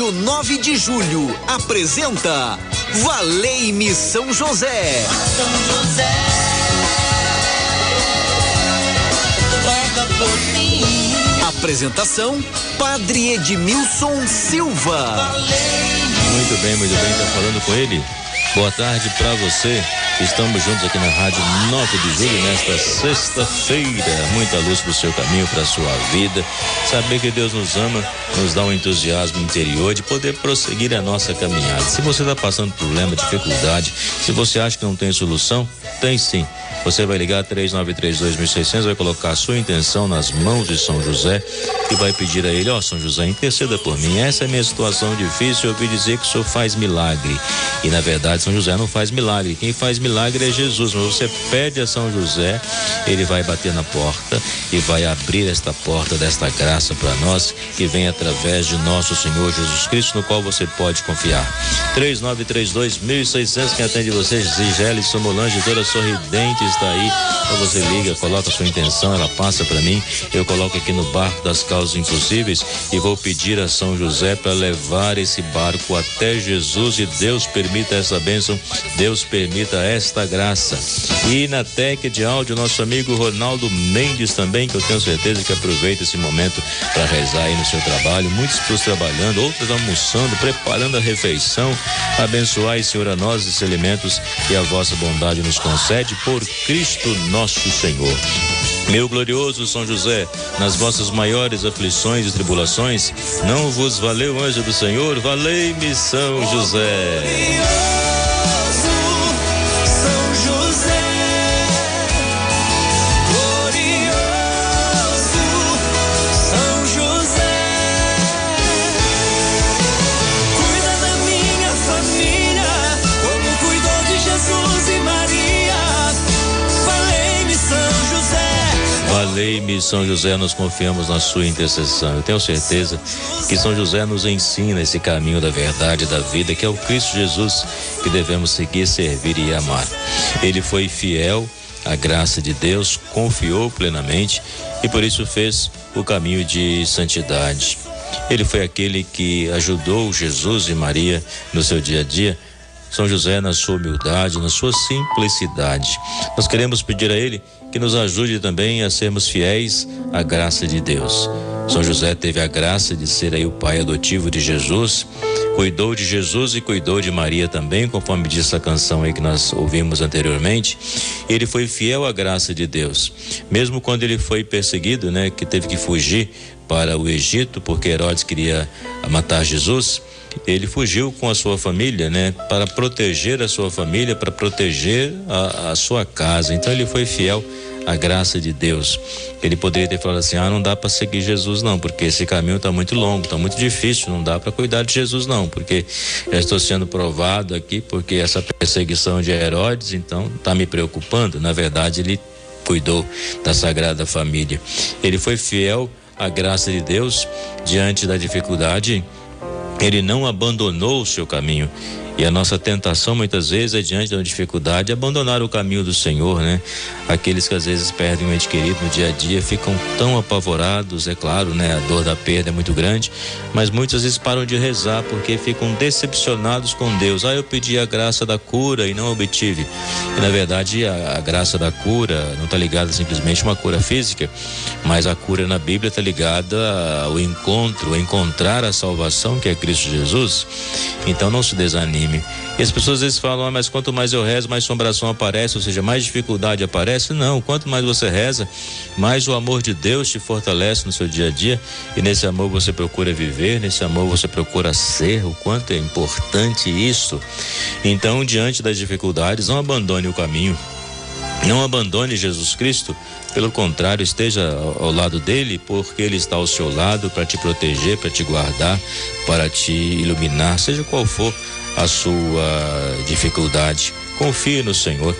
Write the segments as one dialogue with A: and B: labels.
A: Rádio 9 de Julho apresenta Valei-me São José. São José. Apresentação Padre Edmilson Silva.
B: Muito bem, muito bem, tá falando com ele. Boa tarde para você. Estamos juntos aqui na Rádio 9 de Julho nesta sexta-feira. Muita luz para o seu caminho, para a sua vida. Saber que Deus nos ama nos dá um entusiasmo interior de poder prosseguir a nossa caminhada. Se você está passando problema, dificuldade, se você acha que não tem solução, tem sim. Você vai ligar 3932.600, vai colocar a sua intenção nas mãos de São José e vai pedir a ele: Ó, oh, São José, interceda por mim. Essa é a minha situação difícil. Eu ouvi dizer que o senhor faz milagre. E na verdade, São José não faz milagre. Quem faz milagre é Jesus. Mas você pede a São José, ele vai bater na porta e vai abrir esta porta desta graça para nós que vem através de nosso Senhor Jesus Cristo, no qual você pode confiar. 3932.600, quem atende vocês, Zigele Somolange, toda sorridente está aí. Então você liga, coloca sua intenção, ela passa para mim. Eu coloco aqui no barco das causas impossíveis e vou pedir a São José para levar esse barco até Jesus e Deus permita essa bênção, Deus permita esta graça. E na tec de áudio, nosso amigo Ronaldo Mendes também, que eu tenho certeza que aproveita esse momento para rezar aí no seu trabalho. Muitos pessoas trabalhando, outros almoçando, preparando a refeição. Abençoai, Senhor, a nós esses alimentos e a vossa bondade nos concede por Cristo nosso Senhor. Meu glorioso São José, nas vossas maiores aflições e tribulações, não vos valeu anjo do Senhor, valei-me São José. Valei-me, São José, nós confiamos na sua intercessão. Eu tenho certeza que São José nos ensina esse caminho da verdade, da vida, que é o Cristo Jesus que devemos seguir, servir e amar. Ele foi fiel à graça de Deus, confiou plenamente e por isso fez o caminho de santidade. Ele foi aquele que ajudou Jesus e Maria no seu dia a dia. São José, na sua humildade, na sua simplicidade. Nós queremos pedir a Ele que nos ajude também a sermos fiéis à graça de Deus. São José teve a graça de ser aí o pai adotivo de Jesus, cuidou de Jesus e cuidou de Maria também, conforme diz a canção aí que nós ouvimos anteriormente. Ele foi fiel à graça de Deus, mesmo quando ele foi perseguido, né, que teve que fugir para o Egito porque Herodes queria matar Jesus ele fugiu com a sua família, né, para proteger a sua família, para proteger a, a, sua casa. Então ele foi fiel à graça de Deus. Ele poderia ter falado assim: ah, não dá para seguir Jesus não, porque esse caminho está muito longo, está muito difícil, não dá para cuidar de Jesus não, porque já estou sendo provado aqui, porque essa perseguição de Herodes, então está me preocupando. Na verdade, ele cuidou da Sagrada Família. Ele foi fiel à graça de Deus diante da dificuldade ele não abandonou o seu caminho. E a nossa tentação muitas vezes é diante da dificuldade abandonar o caminho do Senhor, né? Aqueles que às vezes perdem um ente querido no dia a dia ficam tão apavorados, é claro, né? A dor da perda é muito grande, mas muitas vezes param de rezar porque ficam decepcionados com Deus. Ah, eu pedi a graça da cura e não obtive. E na verdade a, a graça da cura não está ligada simplesmente a uma cura física, mas a cura na Bíblia está ligada ao encontro, a encontrar a salvação que é Cristo Jesus. Então não se desanime e as pessoas às vezes falam, ah, mas quanto mais eu rezo, mais assombração aparece, ou seja, mais dificuldade aparece. Não, quanto mais você reza, mais o amor de Deus te fortalece no seu dia a dia. E nesse amor você procura viver, nesse amor você procura ser. O quanto é importante isso. Então, diante das dificuldades, não abandone o caminho. Não abandone Jesus Cristo, pelo contrário, esteja ao lado dele, porque ele está ao seu lado para te proteger, para te guardar, para te iluminar, seja qual for a sua dificuldade. Confie no Senhor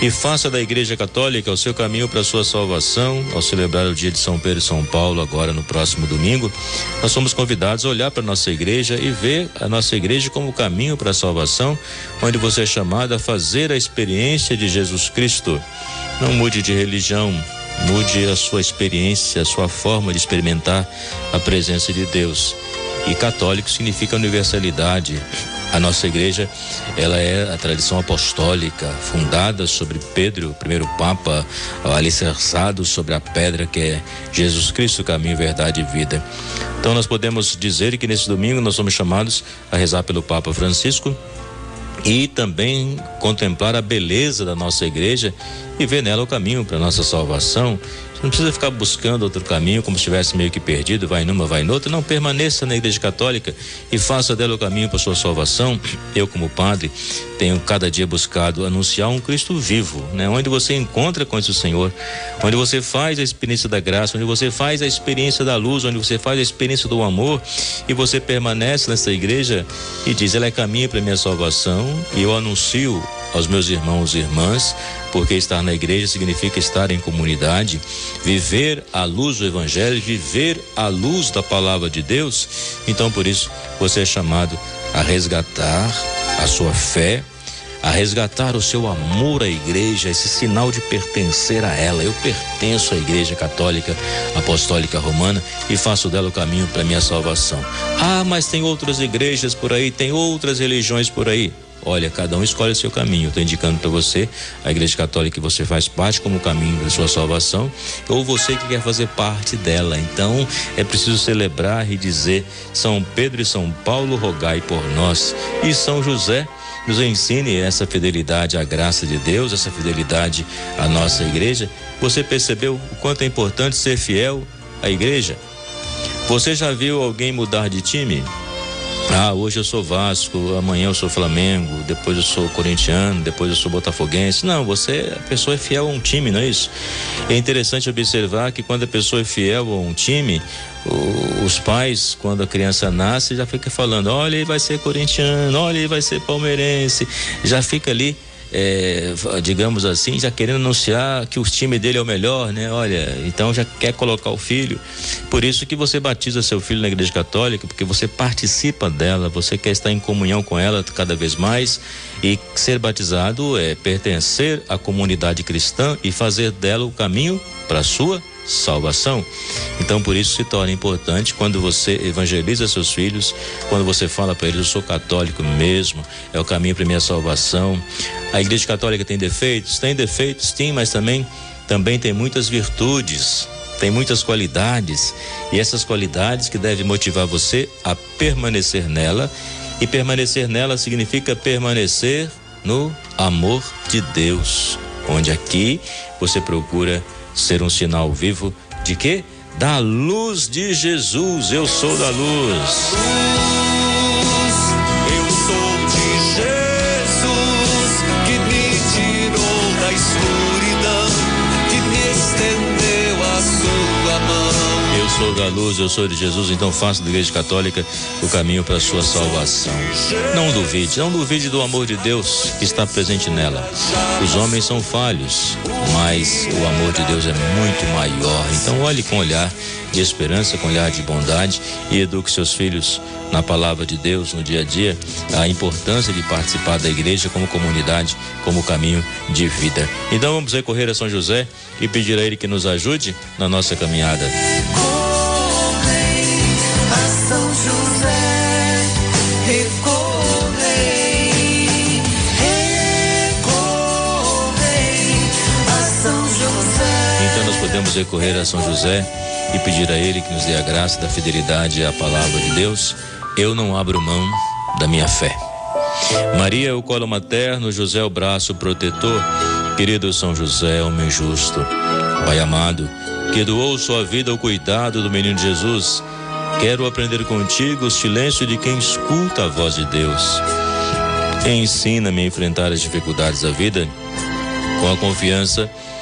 B: e faça da Igreja Católica o seu caminho para a sua salvação. Ao celebrar o dia de São Pedro e São Paulo, agora no próximo domingo, nós somos convidados a olhar para a nossa igreja e ver a nossa igreja como caminho para a salvação, onde você é chamado a fazer a experiência de Jesus Cristo. Não mude de religião, mude a sua experiência, a sua forma de experimentar a presença de Deus E católico significa universalidade. A nossa igreja, ela é a tradição apostólica, fundada sobre Pedro, o primeiro Papa, alicerçado sobre a pedra que é Jesus Cristo, caminho, verdade e vida. Então nós podemos dizer que nesse domingo nós somos chamados a rezar pelo Papa Francisco, e também contemplar a beleza da nossa igreja e ver nela o caminho para nossa salvação. Não precisa ficar buscando outro caminho como se estivesse meio que perdido, vai numa, vai noutra. Não, permaneça na Igreja Católica e faça dela o caminho para sua salvação. Eu, como padre, tenho cada dia buscado anunciar um Cristo vivo, né? Onde você encontra com o Senhor, onde você faz a experiência da graça, onde você faz a experiência da luz, onde você faz a experiência do amor e você permanece nessa igreja e diz: ela é caminho para minha salvação e eu anuncio aos meus irmãos e irmãs, porque estar na igreja significa estar em comunidade, viver a luz do Evangelho, viver a luz da palavra de Deus. Então, por isso, você é chamado a resgatar a sua fé, a resgatar o seu amor à igreja, esse sinal de pertencer a ela. Eu pertenço à Igreja Católica Apostólica Romana e faço dela o caminho para minha salvação. Ah, mas tem outras igrejas por aí, tem outras religiões por aí. Olha, cada um escolhe o seu caminho. Estou indicando para você a Igreja Católica que você faz parte como caminho da sua salvação, ou você que quer fazer parte dela. Então, é preciso celebrar e dizer: São Pedro e São Paulo, rogai por nós. E São José nos ensine essa fidelidade à graça de Deus, essa fidelidade à nossa igreja. Você percebeu o quanto é importante ser fiel à igreja? Você já viu alguém mudar de time? Ah, hoje eu sou Vasco, amanhã eu sou Flamengo, depois eu sou corintiano, depois eu sou botafoguense. Não, você, a pessoa é fiel a um time, não é isso? É interessante observar que quando a pessoa é fiel a um time, o, os pais, quando a criança nasce, já fica falando: olha, ele vai ser corintiano, olha, ele vai ser palmeirense. Já fica ali é, digamos assim, já querendo anunciar que o time dele é o melhor, né? Olha, então já quer colocar o filho. Por isso que você batiza seu filho na igreja católica, porque você participa dela, você quer estar em comunhão com ela cada vez mais. E ser batizado é pertencer à comunidade cristã e fazer dela o caminho para a sua salvação. Então, por isso se torna importante quando você evangeliza seus filhos, quando você fala para eles: Eu sou católico mesmo, é o caminho para minha salvação. A Igreja Católica tem defeitos? Tem defeitos, sim, mas também, também tem muitas virtudes. Tem muitas qualidades e essas qualidades que devem motivar você a permanecer nela e permanecer nela significa permanecer no amor de Deus, onde aqui você procura ser um sinal vivo de quê? Da luz de Jesus. Eu sou da luz.
C: Sou da
B: luz, eu sou de Jesus, então faça da Igreja Católica o caminho para a sua salvação. Não duvide, não duvide do amor de Deus que está presente nela. Os homens são falhos, mas o amor de Deus é muito maior. Então olhe com olhar de esperança, com olhar de bondade e eduque seus filhos na palavra de Deus no dia a dia, a importância de participar da igreja como comunidade, como caminho de vida. Então vamos recorrer a São José e pedir a ele que nos ajude na nossa caminhada. Podemos recorrer a São José e pedir a ele que nos dê a graça da fidelidade à palavra de Deus. Eu não abro mão da minha fé. Maria é o colo materno, José é o braço protetor. Querido São José, homem justo, Pai amado, que doou sua vida ao cuidado do menino Jesus, quero aprender contigo o silêncio de quem escuta a voz de Deus. Ensina-me a enfrentar as dificuldades da vida com a confiança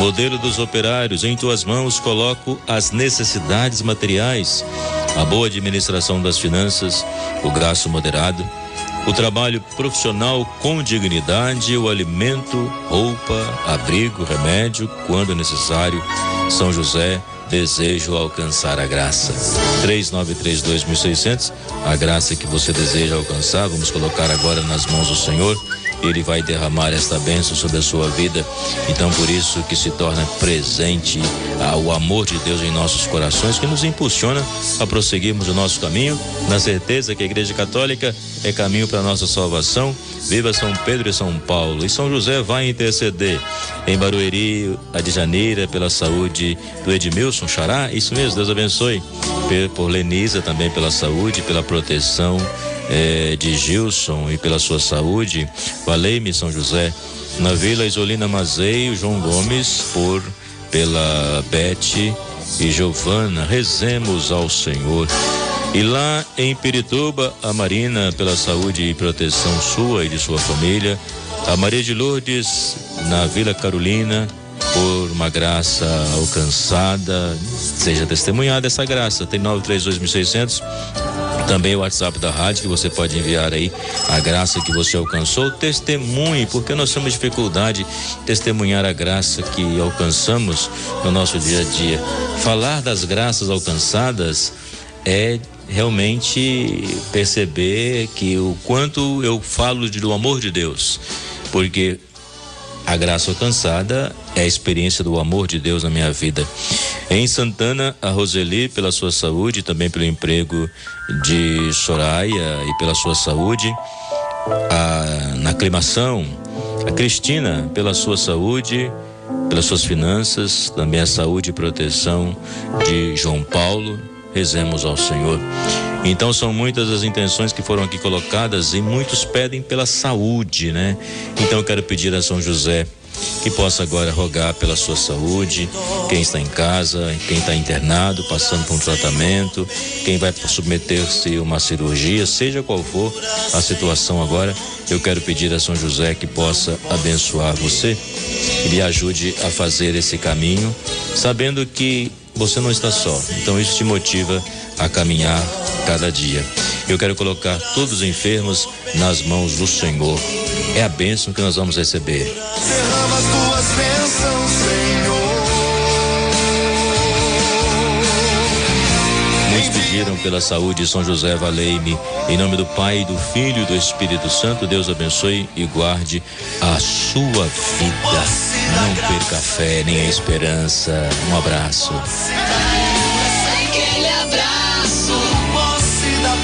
B: Modelo dos operários, em tuas mãos coloco as necessidades materiais. a boa administração das finanças, o gasto moderado, o trabalho profissional com dignidade, o alimento, roupa, abrigo, remédio, quando necessário. São José, desejo alcançar a graça. 3932.600, a graça que você deseja alcançar, vamos colocar agora nas mãos do Senhor ele vai derramar esta bênção sobre a sua vida. Então, por isso que se torna presente o amor de Deus em nossos corações, que nos impulsiona a prosseguirmos o nosso caminho, na certeza que a Igreja Católica é caminho para a nossa salvação. Viva São Pedro e São Paulo. E São José vai interceder em Barueri, a de Janeira, pela saúde do Edmilson Xará. Isso mesmo, Deus abençoe. Por Lenisa também pela saúde, pela proteção é, de Gilson e pela sua saúde. Valei-me, São José. Na Vila Isolina Mazei, João Gomes, por pela Bete e Giovana, rezemos ao Senhor. E lá em Pirituba, a Marina, pela saúde e proteção sua e de sua família. A Maria de Lourdes, na Vila Carolina, por uma graça alcançada, seja testemunhada essa graça. Tem 932.600 também o WhatsApp da rádio que você pode enviar aí a graça que você alcançou. Testemunhe, porque nós temos dificuldade de testemunhar a graça que alcançamos no nosso dia a dia. Falar das graças alcançadas é realmente perceber que o quanto eu falo de, do amor de Deus, porque a graça alcançada é a experiência do amor de Deus na minha vida. Em Santana, a Roseli, pela sua saúde, também pelo emprego de Soraya e pela sua saúde. A, na aclimação, a Cristina, pela sua saúde, pelas suas finanças, também a saúde e proteção de João Paulo. Rezemos ao Senhor. Então são muitas as intenções que foram aqui colocadas e muitos pedem pela saúde, né? Então eu quero pedir a São José que possa agora rogar pela sua saúde, quem está em casa, quem está internado, passando por um tratamento, quem vai submeter-se a uma cirurgia, seja qual for a situação agora, eu quero pedir a São José que possa abençoar você e lhe ajude a fazer esse caminho, sabendo que você não está só. Então isso te motiva a caminhar cada dia. Eu quero colocar todos os enfermos nas mãos do Senhor. É a bênção que nós vamos receber. Derrama as tuas bênçãos, Senhor. Muitos pediram pela saúde, São José, valei-me. Em nome do Pai, do Filho e do Espírito Santo, Deus abençoe e guarde a sua vida. Não perca a fé nem a esperança. Um abraço. Aquele abraço,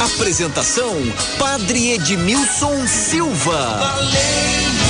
A: Apresentação Padre Edmilson Silva. Valei